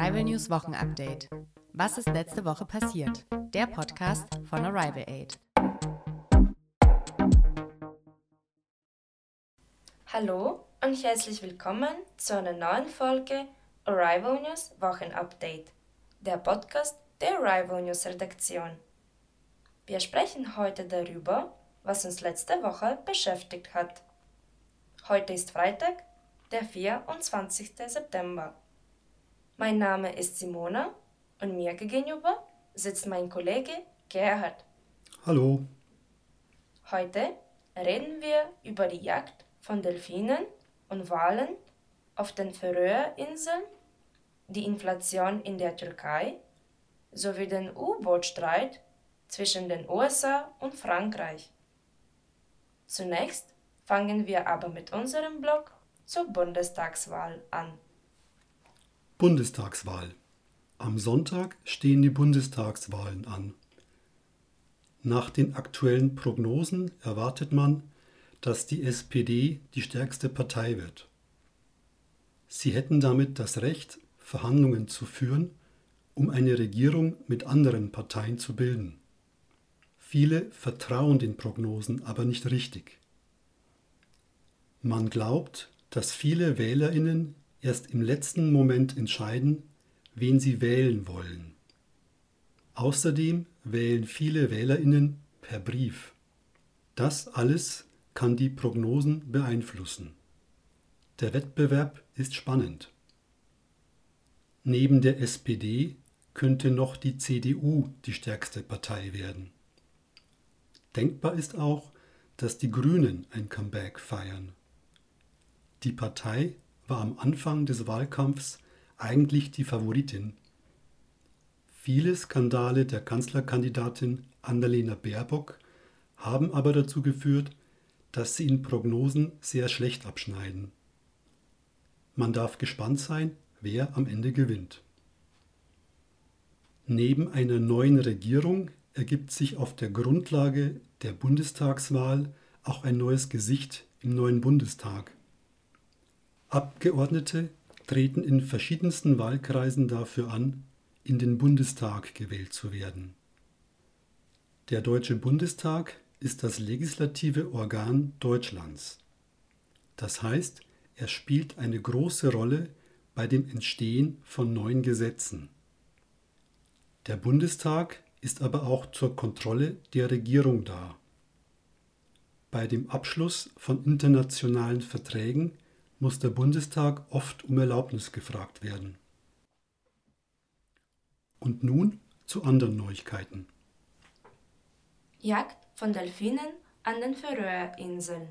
Arrival News Wochenupdate. Was ist letzte Woche passiert? Der Podcast von Arrival Aid. Hallo und herzlich willkommen zu einer neuen Folge Arrival News Wochenupdate, der Podcast der Arrival News Redaktion. Wir sprechen heute darüber, was uns letzte Woche beschäftigt hat. Heute ist Freitag, der 24. September. Mein Name ist Simona und mir gegenüber sitzt mein Kollege Gerhard. Hallo. Heute reden wir über die Jagd von Delfinen und Walen auf den Färöerinseln, die Inflation in der Türkei sowie den U-Boot-Streit zwischen den USA und Frankreich. Zunächst fangen wir aber mit unserem Blog zur Bundestagswahl an. Bundestagswahl. Am Sonntag stehen die Bundestagswahlen an. Nach den aktuellen Prognosen erwartet man, dass die SPD die stärkste Partei wird. Sie hätten damit das Recht, Verhandlungen zu führen, um eine Regierung mit anderen Parteien zu bilden. Viele vertrauen den Prognosen aber nicht richtig. Man glaubt, dass viele Wählerinnen erst im letzten Moment entscheiden, wen sie wählen wollen. Außerdem wählen viele Wählerinnen per Brief. Das alles kann die Prognosen beeinflussen. Der Wettbewerb ist spannend. Neben der SPD könnte noch die CDU die stärkste Partei werden. Denkbar ist auch, dass die Grünen ein Comeback feiern. Die Partei war am Anfang des Wahlkampfs eigentlich die Favoritin. Viele Skandale der Kanzlerkandidatin Annalena Baerbock haben aber dazu geführt, dass sie in Prognosen sehr schlecht abschneiden. Man darf gespannt sein, wer am Ende gewinnt. Neben einer neuen Regierung ergibt sich auf der Grundlage der Bundestagswahl auch ein neues Gesicht im neuen Bundestag. Abgeordnete treten in verschiedensten Wahlkreisen dafür an, in den Bundestag gewählt zu werden. Der Deutsche Bundestag ist das legislative Organ Deutschlands. Das heißt, er spielt eine große Rolle bei dem Entstehen von neuen Gesetzen. Der Bundestag ist aber auch zur Kontrolle der Regierung da. Bei dem Abschluss von internationalen Verträgen muss der Bundestag oft um Erlaubnis gefragt werden. Und nun zu anderen Neuigkeiten. Jagd von Delfinen an den Färöerinseln.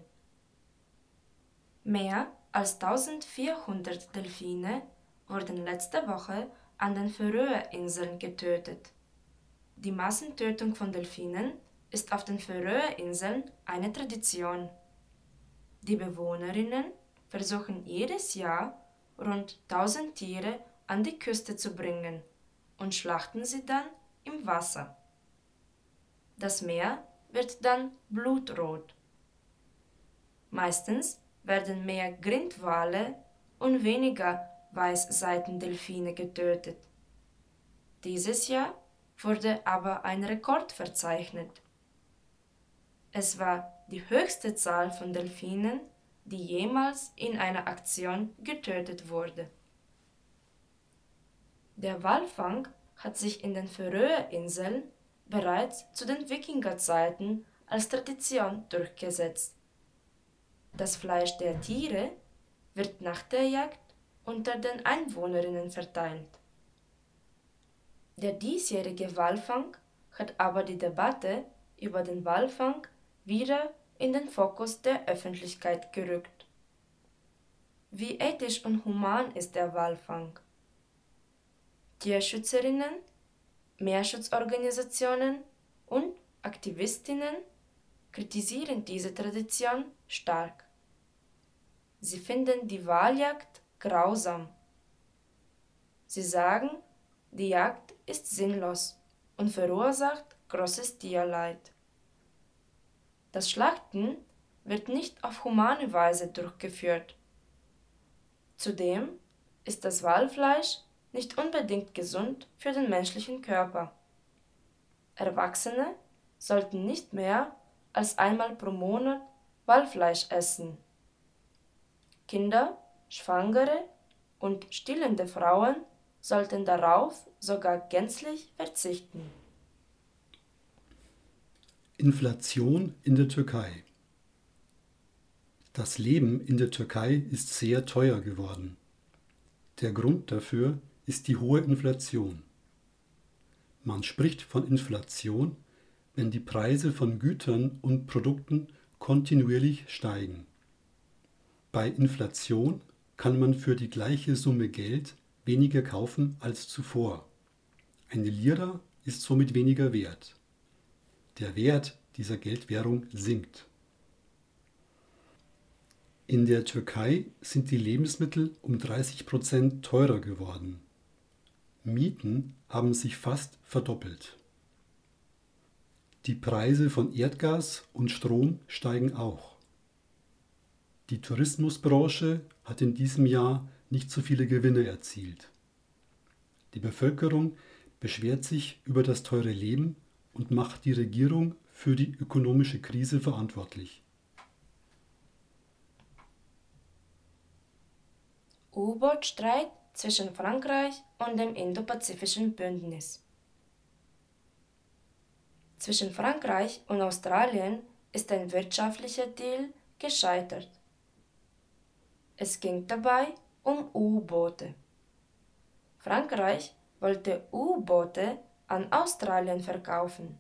Mehr als 1400 Delfine wurden letzte Woche an den Färöerinseln getötet. Die Massentötung von Delfinen ist auf den Färöerinseln eine Tradition. Die Bewohnerinnen versuchen jedes Jahr rund 1000 Tiere an die Küste zu bringen und schlachten sie dann im Wasser. Das Meer wird dann blutrot. Meistens werden mehr Grindwale und weniger Weißseitendelfine getötet. Dieses Jahr wurde aber ein Rekord verzeichnet. Es war die höchste Zahl von Delfinen die jemals in einer Aktion getötet wurde. Der Walfang hat sich in den Färöerinseln bereits zu den Wikingerzeiten als Tradition durchgesetzt. Das Fleisch der Tiere wird nach der Jagd unter den Einwohnerinnen verteilt. Der diesjährige Walfang hat aber die Debatte über den Walfang wieder in den Fokus der Öffentlichkeit gerückt. Wie ethisch und human ist der Walfang? Tierschützerinnen, Meerschutzorganisationen und Aktivistinnen kritisieren diese Tradition stark. Sie finden die Waljagd grausam. Sie sagen, die Jagd ist sinnlos und verursacht großes Tierleid. Das Schlachten wird nicht auf humane Weise durchgeführt. Zudem ist das Walfleisch nicht unbedingt gesund für den menschlichen Körper. Erwachsene sollten nicht mehr als einmal pro Monat Walfleisch essen. Kinder, Schwangere und stillende Frauen sollten darauf sogar gänzlich verzichten. Inflation in der Türkei Das Leben in der Türkei ist sehr teuer geworden. Der Grund dafür ist die hohe Inflation. Man spricht von Inflation, wenn die Preise von Gütern und Produkten kontinuierlich steigen. Bei Inflation kann man für die gleiche Summe Geld weniger kaufen als zuvor. Eine Lira ist somit weniger wert. Der Wert dieser Geldwährung sinkt. In der Türkei sind die Lebensmittel um 30 Prozent teurer geworden. Mieten haben sich fast verdoppelt. Die Preise von Erdgas und Strom steigen auch. Die Tourismusbranche hat in diesem Jahr nicht so viele Gewinne erzielt. Die Bevölkerung beschwert sich über das teure Leben und macht die Regierung für die ökonomische Krise verantwortlich. U-Boot-Streit zwischen Frankreich und dem Indopazifischen Bündnis. Zwischen Frankreich und Australien ist ein wirtschaftlicher Deal gescheitert. Es ging dabei um U-Boote. Frankreich wollte U-Boote an Australien verkaufen.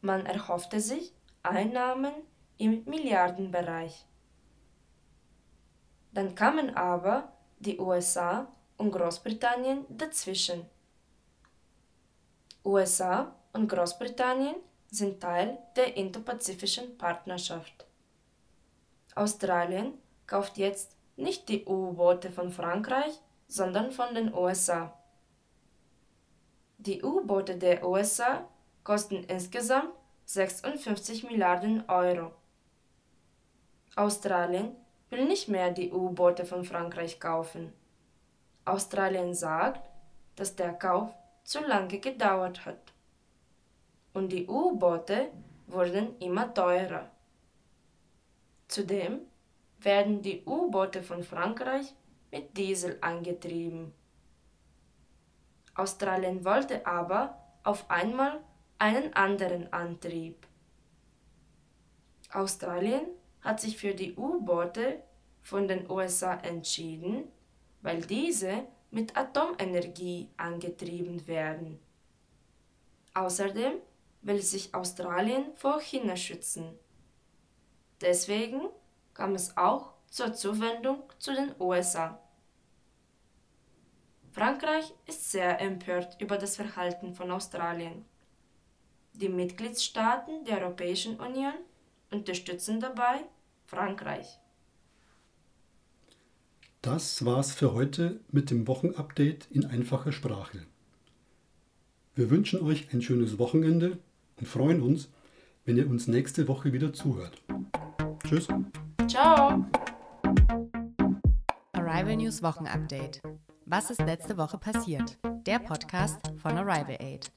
Man erhoffte sich Einnahmen im Milliardenbereich. Dann kamen aber die USA und Großbritannien dazwischen. USA und Großbritannien sind Teil der Indopazifischen Partnerschaft. Australien kauft jetzt nicht die U-Boote von Frankreich, sondern von den USA. Die U-Boote der USA kosten insgesamt 56 Milliarden Euro. Australien will nicht mehr die U-Boote von Frankreich kaufen. Australien sagt, dass der Kauf zu lange gedauert hat. Und die U-Boote wurden immer teurer. Zudem werden die U-Boote von Frankreich mit Diesel angetrieben. Australien wollte aber auf einmal einen anderen Antrieb. Australien hat sich für die U-Boote von den USA entschieden, weil diese mit Atomenergie angetrieben werden. Außerdem will sich Australien vor China schützen. Deswegen kam es auch zur Zuwendung zu den USA. Frankreich ist sehr empört über das Verhalten von Australien. Die Mitgliedstaaten der Europäischen Union unterstützen dabei Frankreich. Das war's für heute mit dem Wochenupdate in einfacher Sprache. Wir wünschen euch ein schönes Wochenende und freuen uns, wenn ihr uns nächste Woche wieder zuhört. Tschüss. Ciao. Arrival News Wochenupdate. Was ist letzte Woche passiert? Der Podcast von Arrival Aid.